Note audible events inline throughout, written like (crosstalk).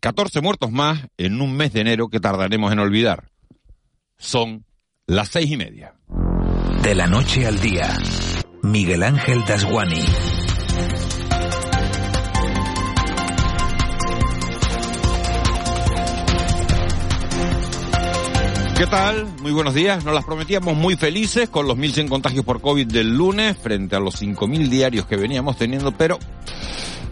14 muertos más en un mes de enero que tardaremos en olvidar. Son las seis y media. De la noche al día, Miguel Ángel Dasguani. ¿Qué tal? Muy buenos días. Nos las prometíamos muy felices con los 1.100 contagios por COVID del lunes frente a los 5.000 diarios que veníamos teniendo, pero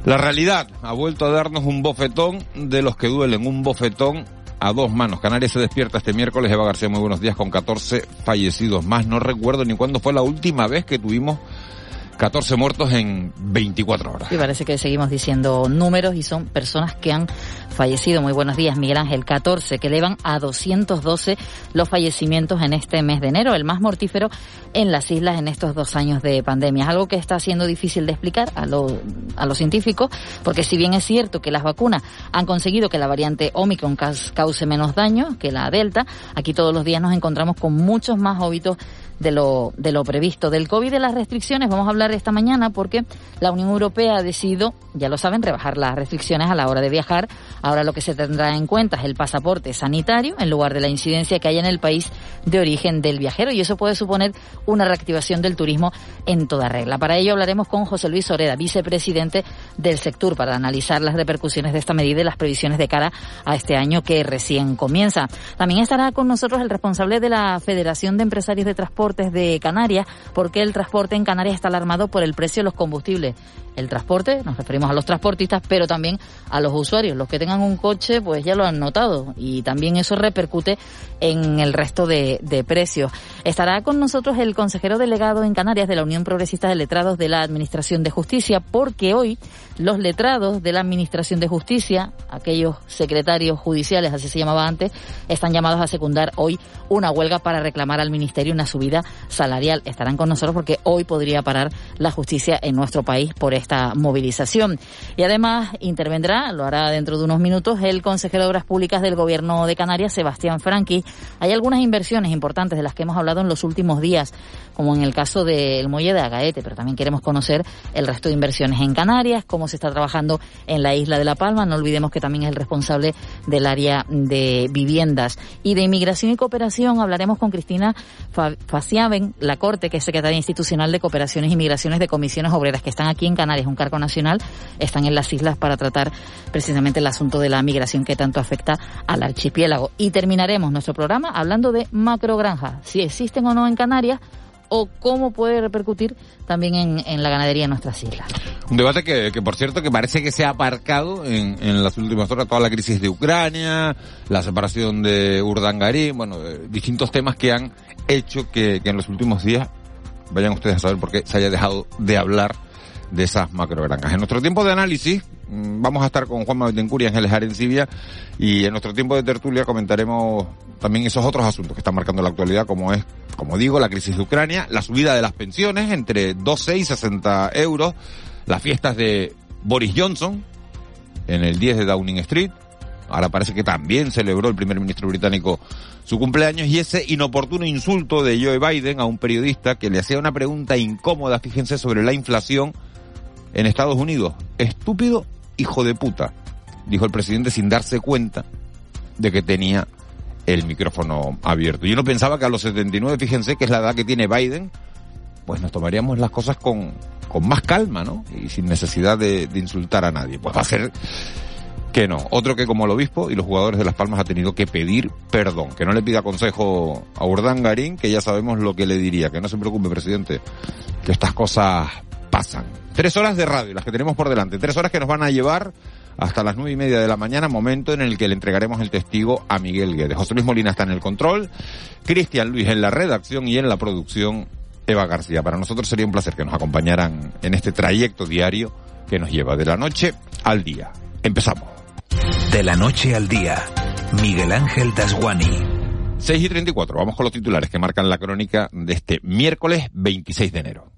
la realidad ha vuelto a darnos un bofetón de los que duelen, un bofetón a dos manos. Canarias se despierta este miércoles. Eva García, muy buenos días, con 14 fallecidos más. No recuerdo ni cuándo fue la última vez que tuvimos 14 muertos en 24 horas. Y parece que seguimos diciendo números y son personas que han fallecido. Muy buenos días, Miguel Ángel. 14, que elevan a 212 los fallecimientos en este mes de enero, el más mortífero en las islas en estos dos años de pandemia. Es algo que está siendo difícil de explicar a, a los científicos, porque si bien es cierto que las vacunas han conseguido que la variante Omicron cause menos daño que la Delta, aquí todos los días nos encontramos con muchos más óbitos de lo, de lo previsto. Del COVID de las restricciones vamos a hablar esta mañana porque la Unión Europea ha decidido, ya lo saben, rebajar las restricciones a la hora de viajar. Ahora lo que se tendrá en cuenta es el pasaporte sanitario en lugar de la incidencia que hay en el país de origen del viajero y eso puede suponer una reactivación del turismo en toda regla. Para ello hablaremos con José Luis Oreda, vicepresidente del sector, para analizar las repercusiones de esta medida y las previsiones de cara a este año que recién comienza. También estará con nosotros el responsable de la Federación de Empresarios de Transporte de Canarias, porque el transporte en Canarias está alarmado por el precio de los combustibles. El transporte, nos referimos a los transportistas, pero también a los usuarios. Los que tengan un coche, pues ya lo han notado y también eso repercute en el resto de, precios. Estará con nosotros el consejero delegado en Canarias de la Unión Progresista de Letrados de la Administración de Justicia, porque hoy los letrados de la Administración de Justicia, aquellos secretarios judiciales, así se llamaba antes, están llamados a secundar hoy una huelga para reclamar al Ministerio una subida salarial. Estarán con nosotros porque hoy podría parar la justicia en nuestro país por esta movilización. Y además intervendrá, lo hará dentro de unos minutos, el consejero de Obras Públicas del Gobierno de Canarias, Sebastián Franqui. Hay algunas inversiones importantes de las que hemos hablado en los últimos días, como en el caso del muelle de Agaete, pero también queremos conocer el resto de inversiones en Canarias, cómo se está trabajando en la isla de La Palma. No olvidemos que también es el responsable del área de viviendas. Y de inmigración y cooperación hablaremos con Cristina Faciaben, la Corte, que es secretaria institucional de Cooperaciones y Migraciones de Comisiones Obreras, que están aquí en Canarias, un cargo nacional, están en las islas para tratar precisamente el asunto de la migración que tanto afecta al archipiélago. Y terminaremos nuestro programa hablando de macrogranjas, si existen o no en Canarias o cómo puede repercutir también en, la ganadería en nuestras islas. Un debate que, por cierto, que parece que se ha aparcado en, las últimas horas, toda la crisis de Ucrania, la separación de Urdangarín, bueno, eh, distintos temas que han hecho que en los últimos días, vayan ustedes a saber por qué se haya dejado de hablar de esas macrogranjas. En nuestro tiempo de análisis, mm, vamos a estar con Juan Betancourt y Ángeles Arencibia y en nuestro tiempo de tertulia comentaremos también esos otros asuntos que están marcando la actualidad, como es, como digo, la crisis de Ucrania, la subida de las pensiones entre 12 y 60 euros, las fiestas de Boris Johnson en el 10 de Downing Street, ahora parece que también celebró el primer ministro británico su cumpleaños y ese inoportuno insulto de Joe Biden a un periodista que le hacía una pregunta incómoda, fíjense, sobre la inflación en Estados Unidos. Estúpido hijo de puta, dijo el presidente sin darse cuenta de que tenía el micrófono abierto. Yo no pensaba que a los 79, fíjense que es la edad que tiene Biden, pues nos tomaríamos las cosas con, con más calma, ¿no? Y sin necesidad de, de insultar a nadie. Pues va a ser que no. Otro que como el obispo y los jugadores de Las Palmas ha tenido que pedir perdón. Que no le pida consejo a Urdangarín, que ya sabemos lo que le diría. Que no se preocupe, presidente, que estas cosas pasan. Tres horas de radio, las que tenemos por delante. Tres horas que nos van a llevar hasta las nueve y media de la mañana, momento en el que le entregaremos el testigo a Miguel Guedes. José Luis Molina está en el control, Cristian Luis en la redacción y en la producción Eva García. Para nosotros sería un placer que nos acompañaran en este trayecto diario que nos lleva de la noche al día. Empezamos. De la noche al día, Miguel Ángel Dasguani. 6 y 34, vamos con los titulares que marcan la crónica de este miércoles 26 de enero.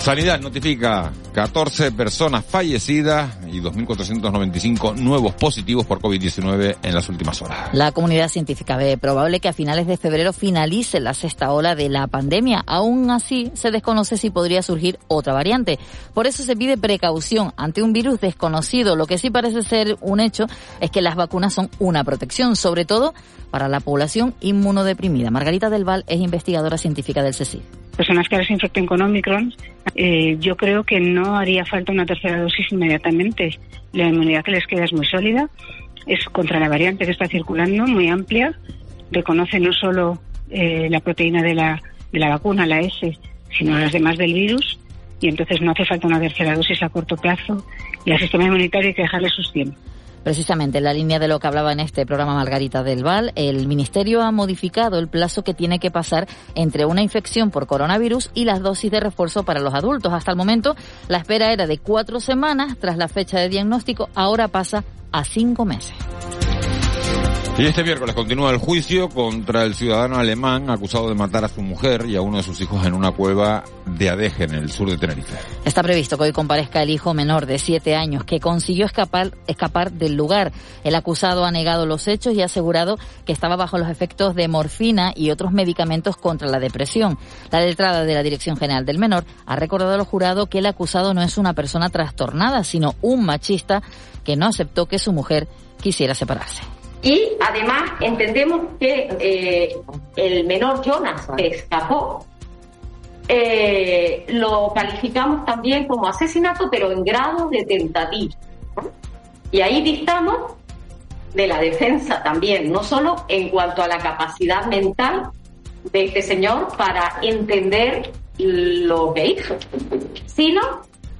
Sanidad notifica 14 personas fallecidas y 2.495 nuevos positivos por COVID-19 en las últimas horas. La comunidad científica ve probable que a finales de febrero finalice la sexta ola de la pandemia. Aún así, se desconoce si podría surgir otra variante. Por eso se pide precaución ante un virus desconocido. Lo que sí parece ser un hecho es que las vacunas son una protección, sobre todo para la población inmunodeprimida. Margarita Del Val es investigadora científica del CSIC personas que ahora se infecten con Omicron, eh, yo creo que no haría falta una tercera dosis inmediatamente. La inmunidad que les queda es muy sólida, es contra la variante que está circulando, muy amplia, reconoce no solo eh, la proteína de la, de la vacuna, la S, sino las demás del virus, y entonces no hace falta una tercera dosis a corto plazo, y al sistema inmunitario hay que dejarle sus tiempos. Precisamente en la línea de lo que hablaba en este programa Margarita del Val, el Ministerio ha modificado el plazo que tiene que pasar entre una infección por coronavirus y las dosis de refuerzo para los adultos. Hasta el momento la espera era de cuatro semanas tras la fecha de diagnóstico, ahora pasa a cinco meses. Y este miércoles continúa el juicio contra el ciudadano alemán acusado de matar a su mujer y a uno de sus hijos en una cueva de Adeje, en el sur de Tenerife. Está previsto que hoy comparezca el hijo menor de siete años que consiguió escapar, escapar del lugar. El acusado ha negado los hechos y ha asegurado que estaba bajo los efectos de morfina y otros medicamentos contra la depresión. La letrada de la Dirección General del Menor ha recordado al jurado que el acusado no es una persona trastornada, sino un machista que no aceptó que su mujer quisiera separarse. Y además entendemos que eh, el menor Jonas que escapó eh, lo calificamos también como asesinato, pero en grado de tentativa. Y ahí distamos de la defensa también, no solo en cuanto a la capacidad mental de este señor para entender lo que hizo, sino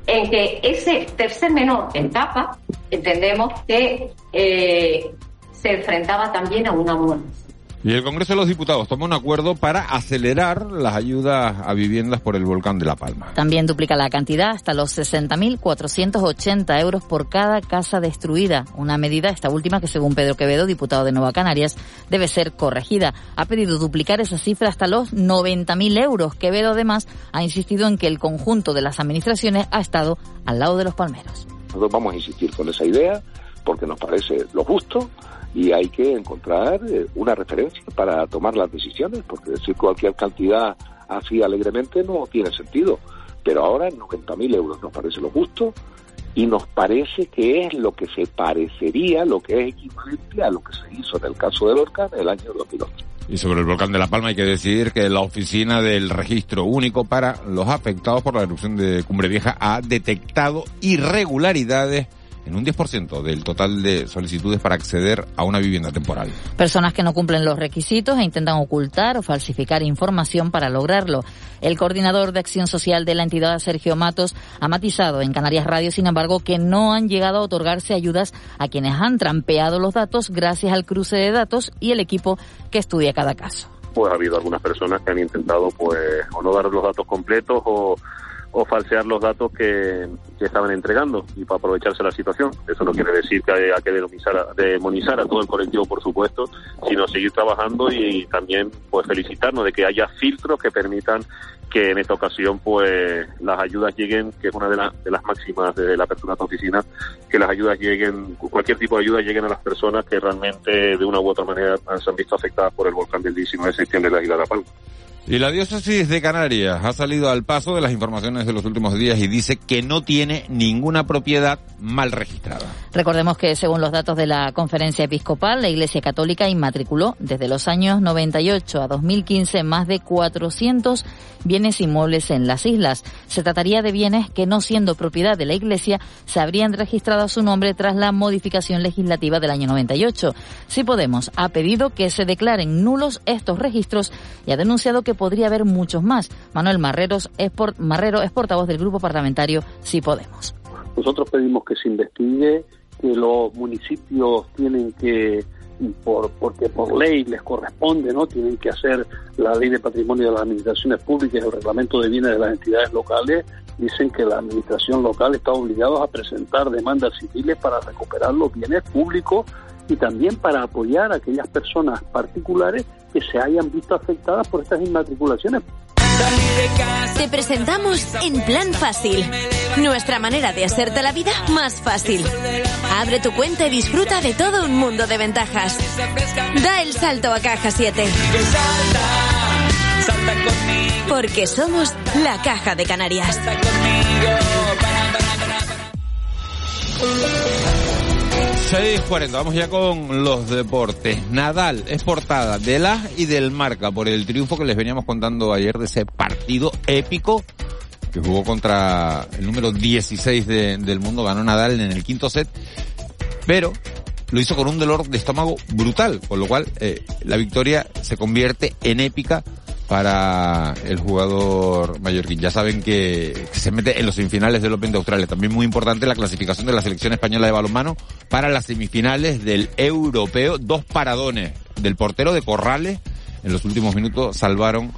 en que ese tercer menor en capa entendemos que eh, se enfrentaba también a una muerte. Y el Congreso de los Diputados tomó un acuerdo para acelerar las ayudas a viviendas por el volcán de La Palma. También duplica la cantidad hasta los 60.480 euros por cada casa destruida. Una medida, esta última, que según Pedro Quevedo, diputado de Nueva Canarias, debe ser corregida. Ha pedido duplicar esa cifra hasta los 90.000 euros. Quevedo, además, ha insistido en que el conjunto de las administraciones ha estado al lado de los palmeros. Nosotros vamos a insistir con esa idea porque nos parece lo justo y hay que encontrar eh, una referencia para tomar las decisiones, porque decir cualquier cantidad así alegremente no tiene sentido. Pero ahora 90.000 euros nos parece lo justo y nos parece que es lo que se parecería, lo que es equivalente a lo que se hizo en el caso del volcán el año 2008. Y sobre el volcán de La Palma hay que decir que la oficina del registro único para los afectados por la erupción de Cumbre Vieja ha detectado irregularidades en un 10% del total de solicitudes para acceder a una vivienda temporal. Personas que no cumplen los requisitos e intentan ocultar o falsificar información para lograrlo. El coordinador de acción social de la entidad, Sergio Matos, ha matizado en Canarias Radio, sin embargo, que no han llegado a otorgarse ayudas a quienes han trampeado los datos gracias al cruce de datos y el equipo que estudia cada caso. Pues ha habido algunas personas que han intentado pues o no dar los datos completos o o falsear los datos que, estaban entregando y para aprovecharse la situación. Eso no quiere decir que haya que demonizar, a todo el colectivo, por supuesto, sino seguir trabajando y, también pues felicitarnos de que haya filtros que permitan que en esta ocasión pues las ayudas lleguen, que es una de, de las máximas de la apertura de esta oficina, que las ayudas lleguen, cualquier tipo de ayuda lleguen a las personas que realmente de una u otra manera se han visto afectadas por el volcán del 19 de septiembre de la isla de La Palma. Y la diócesis de Canarias ha salido al paso de las informaciones de los últimos días y dice que no tiene ninguna propiedad mal registrada. Recordemos que según los datos de la conferencia episcopal, la Iglesia Católica inmatriculó desde los años 98 a 2015 más de 400 bienes inmuebles en las islas. Se trataría de bienes que no siendo propiedad de la Iglesia se habrían registrado a su nombre tras la modificación legislativa del año 98. Si Podemos ha pedido que se declaren nulos estos registros y ha denunciado que podría haber muchos más. Manuel Marreros es Marrero es portavoz del grupo parlamentario Si Podemos. Nosotros pedimos que se investigue, que los municipios tienen que por, porque por ley les corresponde, ¿no? Tienen que hacer la ley de patrimonio de las administraciones públicas, el reglamento de bienes de las entidades locales, dicen que la administración local está obligada a presentar demandas civiles para recuperar los bienes públicos y también para apoyar a aquellas personas particulares que se hayan visto afectadas por estas inmatriculaciones. Te presentamos En Plan Fácil, nuestra manera de hacerte la vida más fácil. Abre tu cuenta y disfruta de todo un mundo de ventajas. Da el salto a Caja 7. Porque somos la Caja de Canarias. 6.40, vamos ya con los deportes. Nadal es portada de la y del marca por el triunfo que les veníamos contando ayer de ese partido épico que jugó contra el número 16 del mundo, ganó Nadal en el quinto set, pero lo hizo con un dolor de estómago brutal, con lo cual eh, la victoria se convierte en épica para el jugador mallorquín. Ya saben que, se mete en los semifinales del Open de Australia. También muy importante la clasificación de la selección española de balonmano para las semifinales del europeo. Dos paradones del portero de Corrales en los últimos minutos salvaron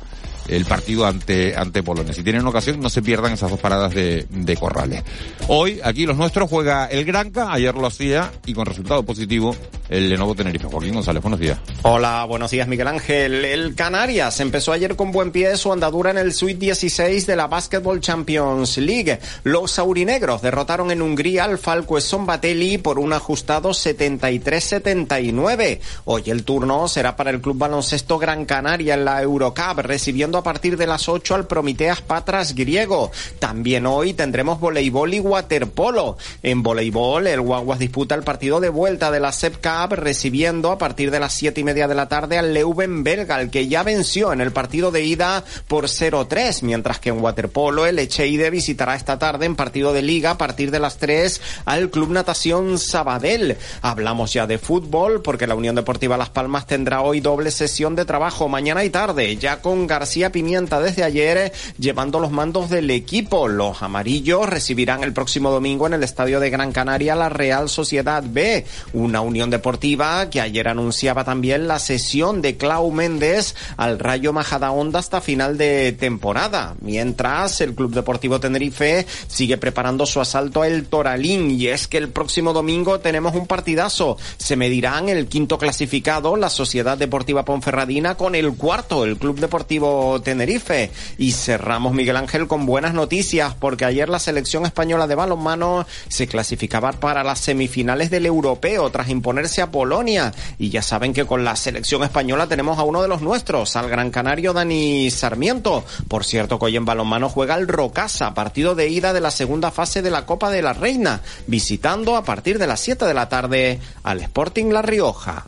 el partido ante, ante Polonia. Si tienen ocasión, no se pierdan esas dos paradas de, de Corrales. Hoy, aquí los nuestros juega el Granca, ayer lo hacía y con resultado positivo el Lenovo Tenerife. Joaquín González, buenos días. Hola, buenos días Miguel Ángel. El Canarias empezó ayer con buen pie su andadura en el Suite 16 de la Basketball Champions League. Los aurinegros derrotaron en Hungría al Falco Batelli por un ajustado 73-79. Hoy el turno será para el Club Baloncesto Gran Canaria en la Eurocup, recibiendo a partir de las 8 al Prometeas Patras griego. También hoy tendremos voleibol y waterpolo. En voleibol, el Guaguas disputa el partido de vuelta de la SEP Cup, recibiendo a partir de las 7 y media de la tarde al Leuven Belga, el que ya venció en el partido de ida por 0-3, mientras que en waterpolo el Echeide visitará esta tarde en partido de liga a partir de las 3 al Club Natación Sabadell. Hablamos ya de fútbol porque la Unión Deportiva Las Palmas tendrá hoy doble sesión de trabajo mañana y tarde, ya con García Pimienta desde ayer llevando los mandos del equipo. Los amarillos recibirán el próximo domingo en el Estadio de Gran Canaria la Real Sociedad B, una unión deportiva que ayer anunciaba también la sesión de Clau Méndez al Rayo Majadahonda hasta final de temporada. Mientras el Club Deportivo Tenerife sigue preparando su asalto al Toralín y es que el próximo domingo tenemos un partidazo. Se medirán el quinto clasificado, la Sociedad Deportiva Ponferradina, con el cuarto, el Club Deportivo Tenerife. Y cerramos, Miguel Ángel, con buenas noticias, porque ayer la selección española de balonmano se clasificaba para las semifinales del europeo tras imponerse a Polonia. Y ya saben que con la selección española tenemos a uno de los nuestros, al gran canario Dani Sarmiento. Por cierto, que hoy en balonmano juega el Rocasa, partido de ida de la segunda fase de la Copa de la Reina, visitando a partir de las 7 de la tarde al Sporting La Rioja.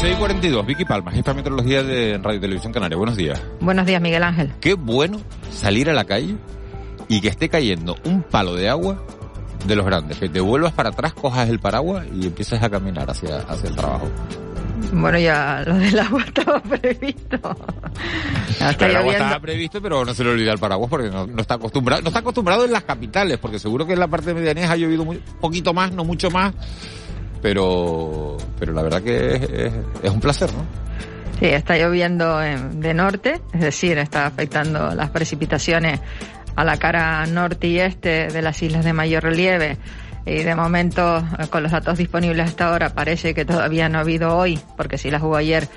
642, Vicky Palma, jefa de meteorología de Radio Televisión Canaria. Buenos días. Buenos días, Miguel Ángel. Qué bueno salir a la calle y que esté cayendo un palo de agua de los grandes, que te vuelvas para atrás, cojas el paraguas y empieces a caminar hacia, hacia el trabajo. Bueno, ya lo del agua (laughs) estaba previsto. (laughs) el agua estaba previsto, pero no se le olvida el paraguas porque no, está acostumbrado, no está acostumbrado en las capitales, porque seguro que en la parte de medianía ha llovido un poquito más, no mucho más, pero, pero la verdad que es, un placer, ¿no? Sí, está lloviendo de norte, es decir, está afectando las precipitaciones a la cara norte y este de las islas de mayor relieve. Y de momento, con los datos disponibles hasta ahora, parece que todavía no ha habido hoy, porque sí las hubo ayer,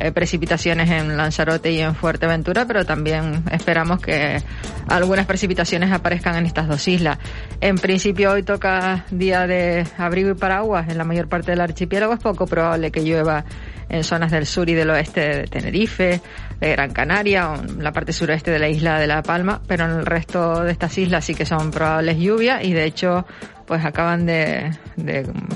eh, precipitaciones en Lanzarote y en Fuerteventura, pero también esperamos que algunas precipitaciones aparezcan en estas dos islas. En principio hoy toca día de abrigo y paraguas en la mayor parte del archipiélago. Es poco probable que llueva en zonas del sur y del oeste de Tenerife, de Gran Canaria, o en la parte suroeste de la isla de La Palma, pero en el resto de estas islas sí que son probables lluvias y de hecho pues acaban de,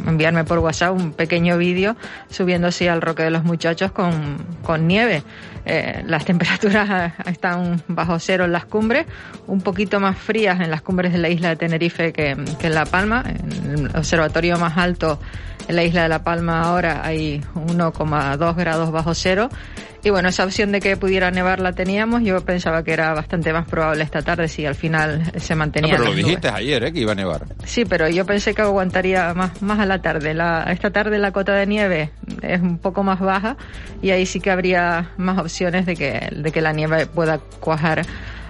enviarme por WhatsApp un pequeño vídeo subiéndose al Roque de los Muchachos con, con nieve. Eh, las (laughs) temperaturas están bajo cero en las cumbres, un poquito más frías en las cumbres de la isla de Tenerife que, que en La Palma. En el observatorio más alto en la isla de La Palma ahora hay 1,2 grados bajo cero Y bueno, esa opción de que pudiera nevar la teníamos. Yo pensaba que era bastante más probable esta tarde si al final se mantenía. No, pero lo dijiste ayer, ¿eh? Que iba a nevar. Sí, pero yo pensé que aguantaría más, más a la tarde. La, esta tarde la cota de nieve es un poco más baja y ahí sí que habría más opciones de que, de que la nieve pueda cuajar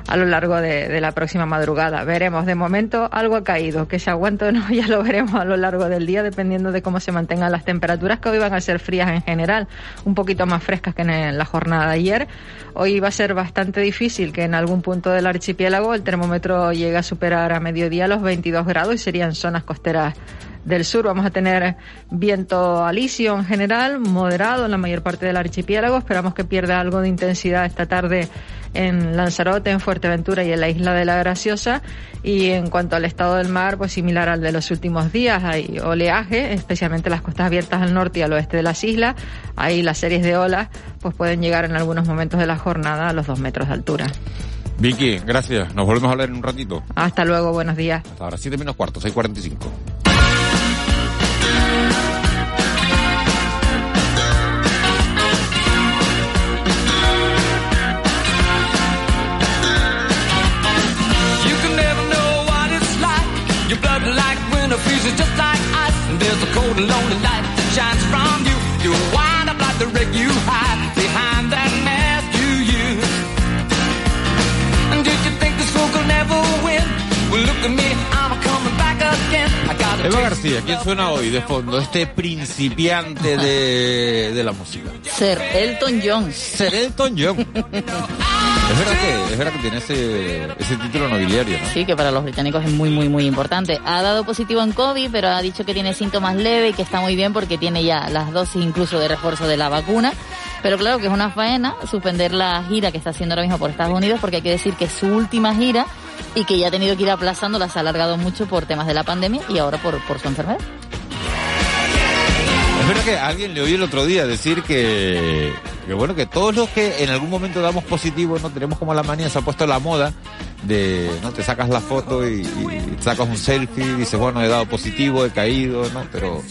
a lo largo de, la próxima madrugada. Veremos. De momento algo ha caído. Que se aguante o no (laughs) ya lo veremos a lo largo del día dependiendo de cómo se mantengan las temperaturas que hoy van a ser frías en general, un poquito más frescas que en la jornada de ayer. Hoy va a ser bastante difícil que en algún punto del archipiélago el termómetro llegue a superar a mediodía los 22 grados y serían zonas costeras del sur. Vamos a tener viento alisio en general, moderado en la mayor parte del archipiélago. Esperamos que pierda algo de intensidad esta tarde en Lanzarote, en Fuerteventura y en la isla de la Graciosa. Y en cuanto al estado del mar, pues similar al de los últimos días. Hay oleaje, especialmente las costas abiertas al norte y al oeste de las islas. Ahí las series de olas pues pueden llegar en algunos momentos de la jornada a los dos metros de altura. Vicky, gracias. Nos volvemos a hablar en un ratito. Hasta luego, buenos días. Hasta ahora, 7 menos cuarto, 6.45. freezes just like ice. And there's a cold and lonely light that shines from you. You wind up like the wreck you hide behind that mask you use. And did you think this fool could never win? Well, look at me, I'm coming back again. Eva García, ¿quién suena hoy de fondo? Este principiante de, de la música. Ser Elton John. Ser Elton John. (laughs) Es verdad que, es verdad que tiene ese, ese título nobiliario, ¿no? Sí, que para los británicos es muy, muy, muy importante. Ha dado positivo en COVID, pero ha dicho que tiene síntomas leves y que está muy bien porque tiene ya las dosis incluso de refuerzo de la vacuna. Pero claro que es una faena suspender la gira que está haciendo ahora mismo por Estados Unidos porque hay que decir que es su última gira y que ya ha tenido que ir aplazando, las ha alargado mucho por temas de la pandemia y ahora por, por su enfermedad. Es verdad que alguien le oí el otro día decir que, que bueno, que todos los que en algún momento damos positivo, no tenemos como la manía, se ha puesto la moda de, ¿no? Te sacas la foto y, sacas un selfie y dices, bueno, he dado positivo, he caído, ¿no? Pero,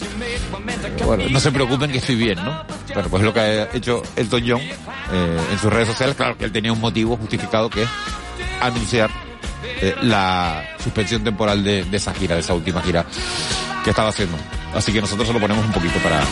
bueno, no se preocupen que estoy bien, ¿no? Pero pues lo que ha hecho Elton John eh, en sus redes sociales, claro que él tenía un motivo justificado que es anunciar eh, la suspensión temporal de, de esa gira, de esa última gira que estaba haciendo. Así que nosotros se lo ponemos un poquito para...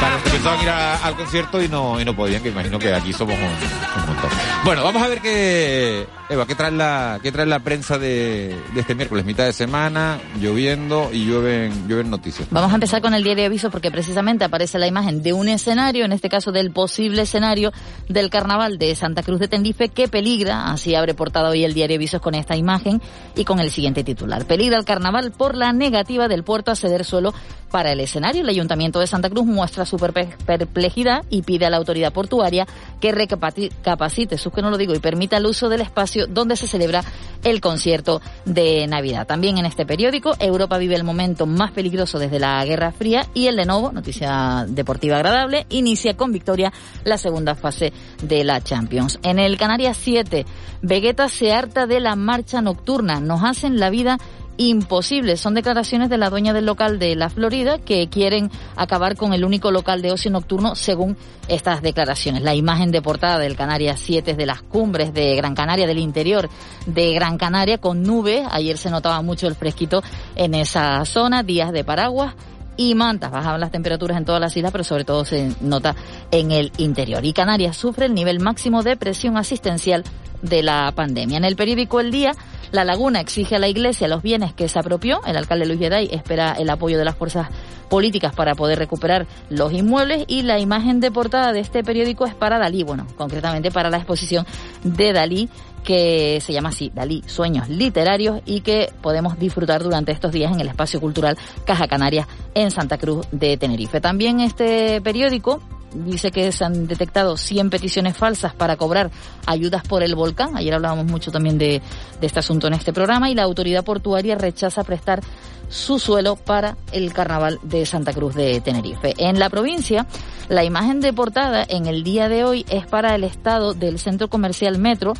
Para ir al concierto y no, y no podían, que imagino que aquí somos un montón. Bueno, vamos a ver qué, Eva, ¿qué trae la, qué trae la prensa de, de este miércoles? Mitad de semana, lloviendo y llueven, llueven noticias. Vamos a empezar con el diario aviso porque precisamente aparece la imagen de un escenario, en este caso del posible escenario del carnaval de Santa Cruz de Tenerife que peligra, así abre portada hoy el diario avisos con esta imagen y con el siguiente titular. Peligra el carnaval por la negativa del puerto a ceder suelo para el escenario. El Ayuntamiento de Santa Cruz muestra su perplejidad y pide a la autoridad portuaria que recapacite, sus que no lo digo, y permita el uso del espacio donde se celebra el concierto de Navidad. También en este periódico, Europa vive el momento más peligroso desde la Guerra Fría y el Lenovo, noticia deportiva agradable, inicia con victoria la segunda fase de la Champions. En el Canarias 7, Vegeta se harta de la marcha nocturna. Nos hacen la vida imposible. Son declaraciones de la dueña del local de la Florida que quieren acabar con el único local de ocio nocturno según estas declaraciones. La imagen de portada del Canarias 7 de las cumbres de Gran Canaria, del interior de Gran Canaria con nubes. Ayer se notaba mucho el fresquito en esa zona, días de paraguas y mantas. Bajaban las temperaturas en todas las islas, pero sobre todo se nota en el interior. Y Canarias sufre el nivel máximo de presión asistencial de la pandemia. En el periódico El Día, La Laguna exige a la Iglesia los bienes que se apropió. El alcalde Luis Yeday espera el apoyo de las fuerzas políticas para poder recuperar los inmuebles y la imagen de portada de este periódico es para Dalí, bueno, concretamente para la exposición de Dalí que se llama así, Dalí, Sueños Literarios y que podemos disfrutar durante estos días en el espacio cultural Caja Canarias en Santa Cruz de Tenerife. También este periódico dice que se han detectado 100 peticiones falsas para cobrar ayudas por el volcán. Ayer hablábamos mucho también de, este asunto en este programa y la autoridad portuaria rechaza prestar su suelo para el carnaval de Santa Cruz de Tenerife. En la provincia, la imagen de portada en el día de hoy es para el estado del centro comercial Metro.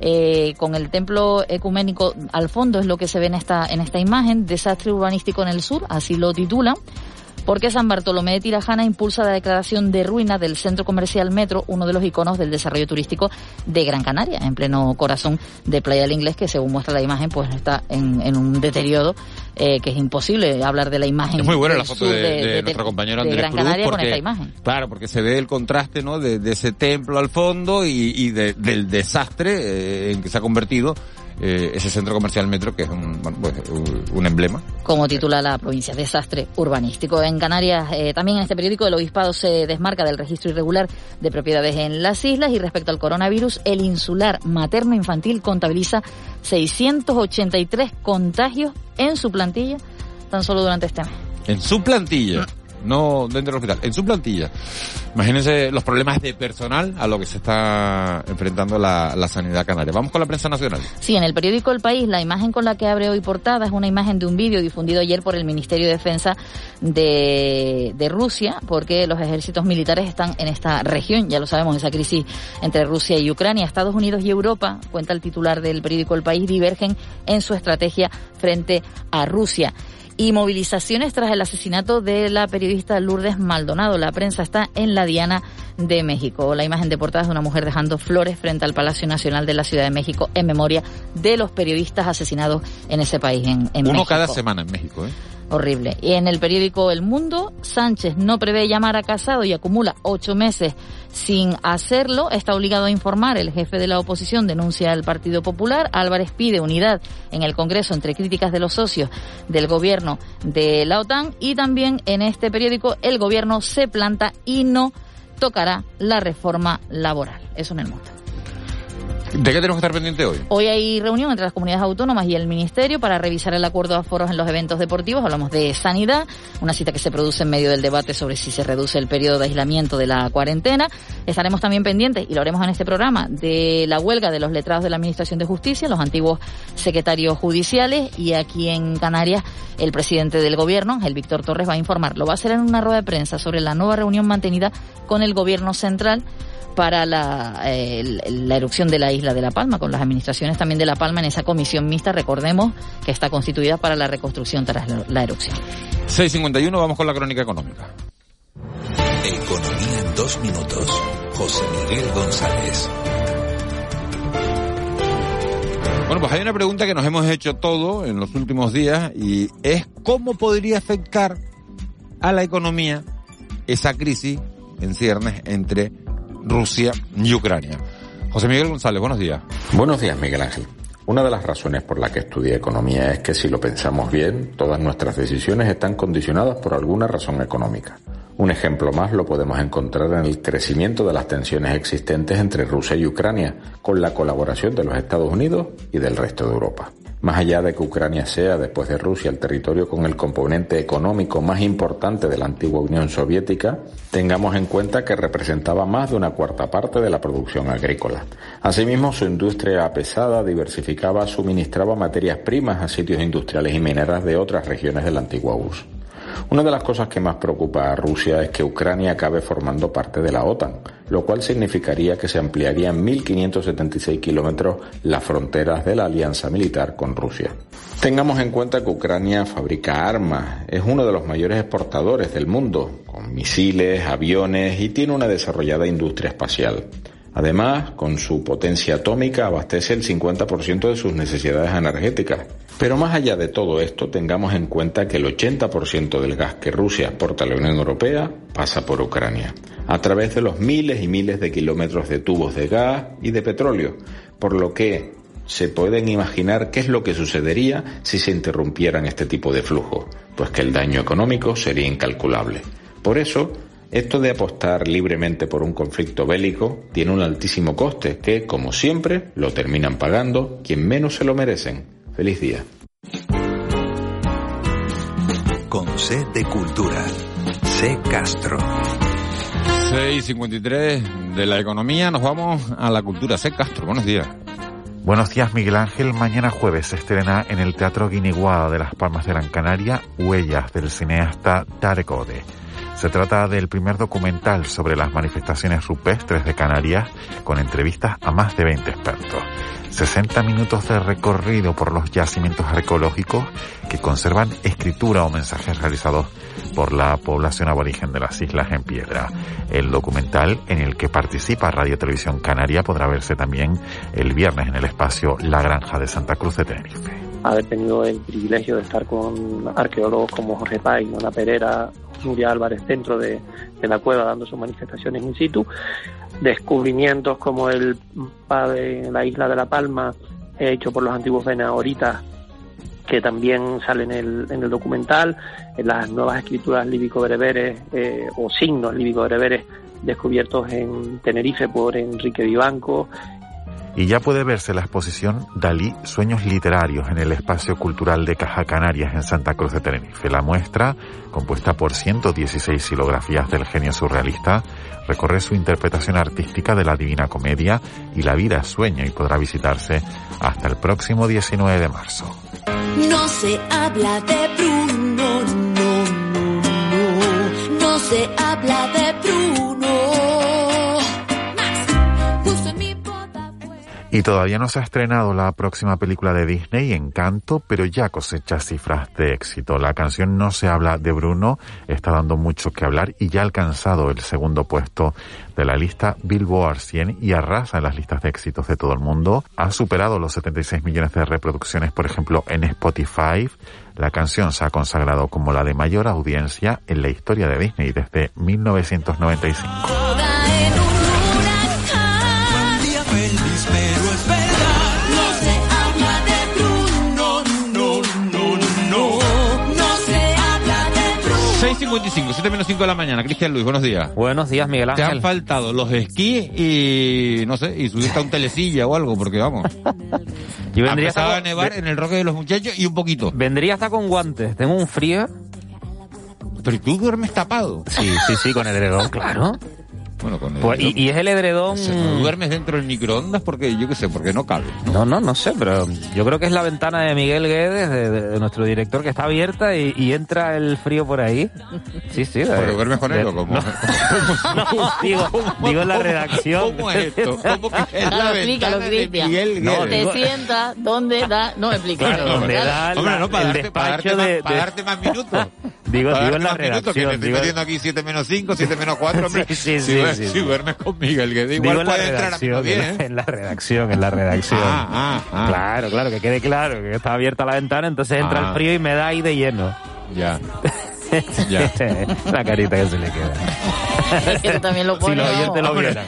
Eh, con el templo ecuménico al fondo es lo que se ve en esta, en esta imagen, desastre urbanístico en el sur, así lo titulan porque San Bartolomé de Tirajana impulsa la declaración de ruina del centro comercial Metro, uno de los iconos del desarrollo turístico de Gran Canaria, en pleno corazón de Playa del Inglés, que según muestra la imagen, pues está en, un deterioro eh, que es imposible hablar de la imagen. Es muy buena la foto de, nuestro compañero Andrés Gran Canaria con esta imagen. Claro, porque se ve el contraste, ¿no? De, ese templo al fondo y, del desastre eh, en que se ha convertido eh, ese centro comercial Metro, que es un, pues, un emblema. Como titula la provincia, desastre urbanístico. En Canarias, eh, también en este periódico, el obispado se desmarca del registro irregular de propiedades en las islas y respecto al coronavirus, el insular materno-infantil contabiliza 683 contagios en su plantilla tan solo durante este mes. En su plantilla. No dentro del hospital, en su plantilla. Imagínense los problemas de personal a lo que se está enfrentando la, sanidad canaria. Vamos con la prensa nacional. Sí, en el periódico El País, la imagen con la que abre hoy portada es una imagen de un vídeo difundido ayer por el Ministerio de Defensa de, de Rusia, porque los ejércitos militares están en esta región, ya lo sabemos, esa crisis entre Rusia y Ucrania. Estados Unidos y Europa, cuenta el titular del periódico El País, divergen en su estrategia frente a Rusia y movilizaciones tras el asesinato de la periodista Lourdes Maldonado. La prensa está en la Diana de México. La imagen de portada es de una mujer dejando flores frente al Palacio Nacional de la Ciudad de México en memoria de los periodistas asesinados en ese país, en, en Uno cada semana en México, ¿eh? horrible. Y en el periódico El Mundo, Sánchez no prevé llamar a Casado y acumula ocho meses sin hacerlo. Está obligado a informar. El jefe de la oposición denuncia al Partido Popular. Álvarez pide unidad en el Congreso entre críticas de los socios del gobierno de la OTAN. Y también en este periódico, el gobierno se planta y no tocará la reforma laboral. Eso en el mundo. ¿De qué tenemos que estar pendiente hoy? Hoy hay reunión entre las comunidades autónomas y el Ministerio para revisar el acuerdo de aforos en los eventos deportivos. Hablamos de sanidad, una cita que se produce en medio del debate sobre si se reduce el periodo de aislamiento de la cuarentena. Estaremos también pendientes, y lo haremos en este programa, de la huelga de los letrados de la Administración de Justicia, los antiguos secretarios judiciales. Y aquí en Canarias, el presidente del Gobierno, el Víctor Torres, va a informar. Lo va a hacer en una rueda de prensa sobre la nueva reunión mantenida con el Gobierno Central para la, la erupción de la isla de La Palma, con las administraciones también de La Palma en esa comisión mixta, recordemos que está constituida para la reconstrucción tras la, erupción. 6.51, vamos con la crónica económica. Economía en dos minutos. José Miguel González. Bueno, pues hay una pregunta que nos hemos hecho todo en los últimos días y es cómo podría afectar a la economía esa crisis en ciernes entre Rusia y Ucrania. José Miguel González, buenos días. Buenos días, Miguel Ángel. Una de las razones por la que estudié economía es que si lo pensamos bien, todas nuestras decisiones están condicionadas por alguna razón económica. Un ejemplo más lo podemos encontrar en el crecimiento de las tensiones existentes entre Rusia y Ucrania, con la colaboración de los Estados Unidos y del resto de Europa. Más allá de que Ucrania sea, después de Rusia, el territorio con el componente económico más importante de la antigua Unión Soviética, tengamos en cuenta que representaba más de una cuarta parte de la producción agrícola. Asimismo, su industria pesada, diversificaba, suministraba materias primas a sitios industriales y mineras de otras regiones de la antigua URSS. Una de las cosas que más preocupa a Rusia es que Ucrania acabe formando parte de la OTAN, lo cual significaría que se ampliarían 1.576 kilómetros las fronteras de la alianza militar con Rusia. Tengamos en cuenta que Ucrania fabrica armas, es uno de los mayores exportadores del mundo, con misiles, aviones y tiene una desarrollada industria espacial. Además, con su potencia atómica abastece el 50% de sus necesidades energéticas. Pero más allá de todo esto, tengamos en cuenta que el 80% del gas que Rusia exporta a la Unión Europea pasa por Ucrania, a través de los miles y miles de kilómetros de tubos de gas y de petróleo, por lo que se pueden imaginar qué es lo que sucedería si se interrumpieran este tipo de flujo, pues que el daño económico sería incalculable. Por eso, esto de apostar libremente por un conflicto bélico tiene un altísimo coste que, como siempre, lo terminan pagando quien menos se lo merecen. Feliz día. Con C de Cultura. C Castro. 6.53 de la economía, nos vamos a la cultura. C Castro, buenos días. Buenos días, Miguel Ángel. Mañana jueves se estrena en el Teatro Guiniguada de Las Palmas de Gran Canaria Huellas del cineasta Tarek Ode. Se trata del primer documental sobre las manifestaciones rupestres de Canarias con entrevistas a más de 20 expertos. 60 minutos de recorrido por los yacimientos arqueológicos que conservan escritura o mensajes realizados por la población aborigen de las Islas en Piedra. El documental en el que participa Radio Televisión Canaria podrá verse también el viernes en el espacio La Granja de Santa Cruz de Tenerife. Haber tenido el privilegio de estar con arqueólogos como Jorge Pay, Nona Nuria Álvarez dentro de, de la cueva dando sus manifestaciones in situ, descubrimientos como el padre en la isla de La Palma, hecho por los antiguos venahoritas que también sale en el, en el documental, en las nuevas escrituras líbico-bereberes eh, o signos líbico-bereberes descubiertos en Tenerife por Enrique Vivanco. Y ya puede verse la exposición Dalí Sueños Literarios en el Espacio Cultural de Caja Canarias en Santa Cruz de Tenerife. La muestra, compuesta por 116 silografías del genio surrealista, recorre su interpretación artística de la Divina Comedia y la vida sueño y podrá visitarse hasta el próximo 19 de marzo. No se habla de Bruno, no, no, no. No se habla de Y todavía no se ha estrenado la próxima película de Disney, Encanto, pero ya cosecha cifras de éxito. La canción No se habla de Bruno está dando mucho que hablar y ya ha alcanzado el segundo puesto de la lista Billboard 100 y arrasa en las listas de éxitos de todo el mundo. Ha superado los 76 millones de reproducciones, por ejemplo, en Spotify. La canción se ha consagrado como la de mayor audiencia en la historia de Disney desde 1995. 55, 7 menos 5 de la mañana. Cristian Luis, buenos días. Buenos días, Miguel Ángel. Te han faltado los esquís y, no sé, y subirte a un telecilla o algo, porque vamos. (laughs) Yo vendría hasta con... a nevar en el roque de los muchachos y un poquito. Vendría hasta con guantes. Tengo un frío. Pero tú duermes tapado. Sí, sí, sí, con el edredón, claro. Bueno, con el Pues, y, y es el edredón... ¿No duermes dentro del microondas? Porque yo qué sé, porque no cabe. No, no, no sé, pero yo creo que es la ventana de Miguel Guedes, de, de- de nuestro director, que está abierta y, y entra el frío por ahí. Sí, sí. de- ¿Pero duermes con él o cómo? No, (laughs) (laughs) digo, digo en la redacción. ¿Cómo es esto? ¿Cómo que es la explícalo, ventana de Cristian. Miguel No, Guedes? Te digo- sienta, ¿dónde da? No, explica. Claro, donde da Hombre, la- no, para el darte, para darte más, de- para darte más minutos. Digo, Para digo en la minutos, que te redacción. estoy digo- metiendo aquí 7 menos 5, 7 menos 4, hombre. (laughs) Sí, sí, si, sí, duer- sí, si sí. duermes con Miguel Guedes, Digo igual en la puede entrar a redacción, bien, en, la, ¿eh? en la redacción, en la redacción. Ah, ah, ah. Claro, claro, que quede claro que está abierta la ventana, entonces entra Ah. el frío y me da ahí de lleno. Ya. (laughs) Ya. la carita que se le queda. (laughs) Es que tú también lo Si pones. los vamos. oyentes lo vieran.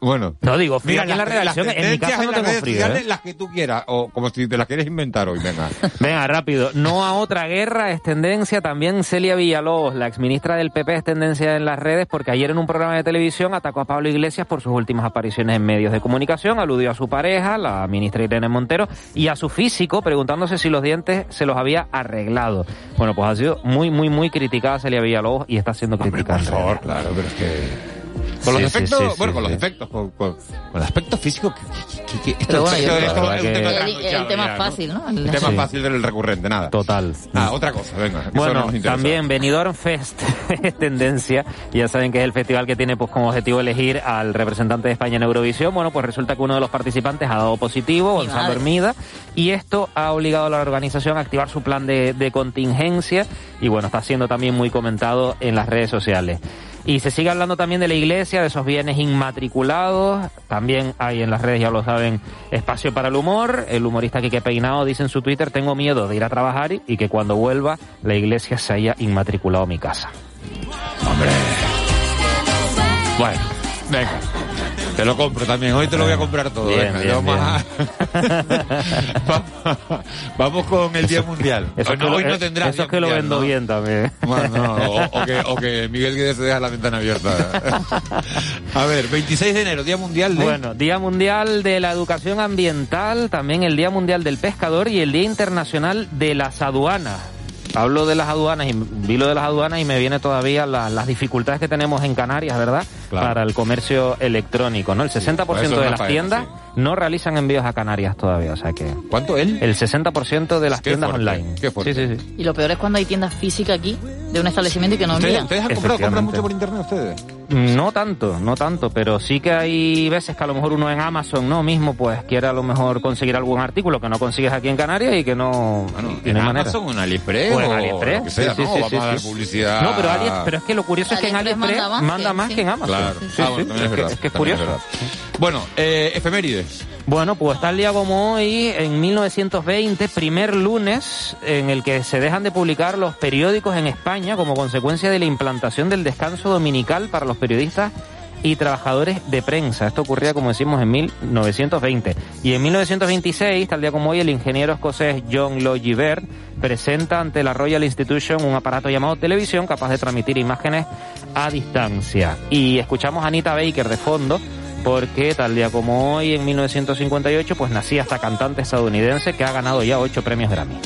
Bueno. No, digo, frío Mira, aquí en la redacción, las en mi casa no tengo frío, ¿eh? las que tú quieras, o como si te las quieres inventar hoy, venga. (laughs) Venga, rápido. No a otra guerra es tendencia. También Celia Villalobos, la exministra del PP, es tendencia en las redes porque ayer en un programa de televisión atacó a Pablo Iglesias por sus últimas apariciones en medios de comunicación, aludió a su pareja, la ministra Irene Montero, y a su físico, preguntándose si los dientes se los había arreglado. Bueno, pues ha sido muy, muy, muy criticada Celia Villalobos y está siendo criticada. Por favor, claro, pero es que... Con los efectos, bueno, con los efectos, con, con, el aspecto físico, que, que- que- que- esto, Pero bueno, esto- yo- esto la es un verdad tema que- El, tema fácil, ¿no? El tema fácil del recurrente, nada. Total. Ah, otra cosa, venga. Bueno, nos interesa. también Benidorm Fest (laughs) es tendencia. Ya saben que es el festival que tiene pues como objetivo elegir al representante de España en Eurovisión. Bueno, pues resulta que uno de los participantes ha dado positivo, Gonzalo. Hermida, y esto ha obligado a la organización a activar su plan de, de contingencia y bueno, está siendo también muy comentado en las redes sociales. Y se sigue hablando también de la iglesia, de esos bienes inmatriculados. También hay en las redes, ya lo saben, espacio para el humor. El humorista Quique Peinado dice en su Twitter, tengo miedo de ir a trabajar y, que cuando vuelva la iglesia se haya inmatriculado mi casa. Bueno, venga. Te lo compro también. Hoy te lo voy a comprar todo. Bien, venga, bien, vamos, a- (laughs) vamos, vamos con el Día Mundial. Eso Hoy que no, lo- hoy no eh, tendrás eso es que lo Mundial, vendo ¿no? bien también. Bueno, no, (laughs) o, o que, o que Miguel Guedes se deja la ventana abierta. A ver, 26 de enero, Día Mundial de... Bueno, Día Mundial de la Educación Ambiental, también el Día Mundial del Pescador y el Día Internacional de las Aduanas. Hablo de las aduanas y vi lo de las aduanas y me viene todavía la- las dificultades que tenemos en Canarias, ¿verdad? Claro. Para el comercio electrónico, ¿no? El 60% pues eso es de las faena, tiendas sí. no realizan envíos a Canarias todavía, o sea que ¿Cuánto él? el 60% de las Qué tiendas fuerte, online. qué. Sí, sí, sí. Y lo peor es cuando hay tiendas físicas aquí, de un establecimiento y que no ¿Ustedes, envían. ustedes han comprado, compran mucho por internet ustedes? No tanto, no tanto, pero sí que hay veces que a lo mejor uno en Amazon, ¿no? Mismo, pues quiere a lo mejor conseguir algún artículo que no consigues aquí en Canarias y que no, y en no hay manera. Amazon o en AliExpress O en AliExpress, que sea, sí, ¿no? sí, Vamos sí, a dar sí. publicidad. No, pero, Ali- pero es que lo curioso es que en AliExpress manda manda más más, que- que en Amazon. Claro. Sí, Ah, sí, bueno, es es, que, verdad, es que es también es curioso. Bueno, eh, efemérides. Bueno, pues tal día como hoy, en 1920, primer lunes en el que se dejan de publicar los periódicos en España como consecuencia de la implantación del descanso dominical para los periodistas y trabajadores de prensa. Esto ocurría, como decimos, en 1920. Y en 1926, tal día como hoy, el ingeniero escocés John Logie Baird presenta ante la Royal Institution un aparato llamado televisión capaz de transmitir imágenes a distancia. Y escuchamos a Anita Baker de fondo porque tal día como hoy, en 1958, pues nacía esta cantante estadounidense que ha ganado ya ocho premios Grammy.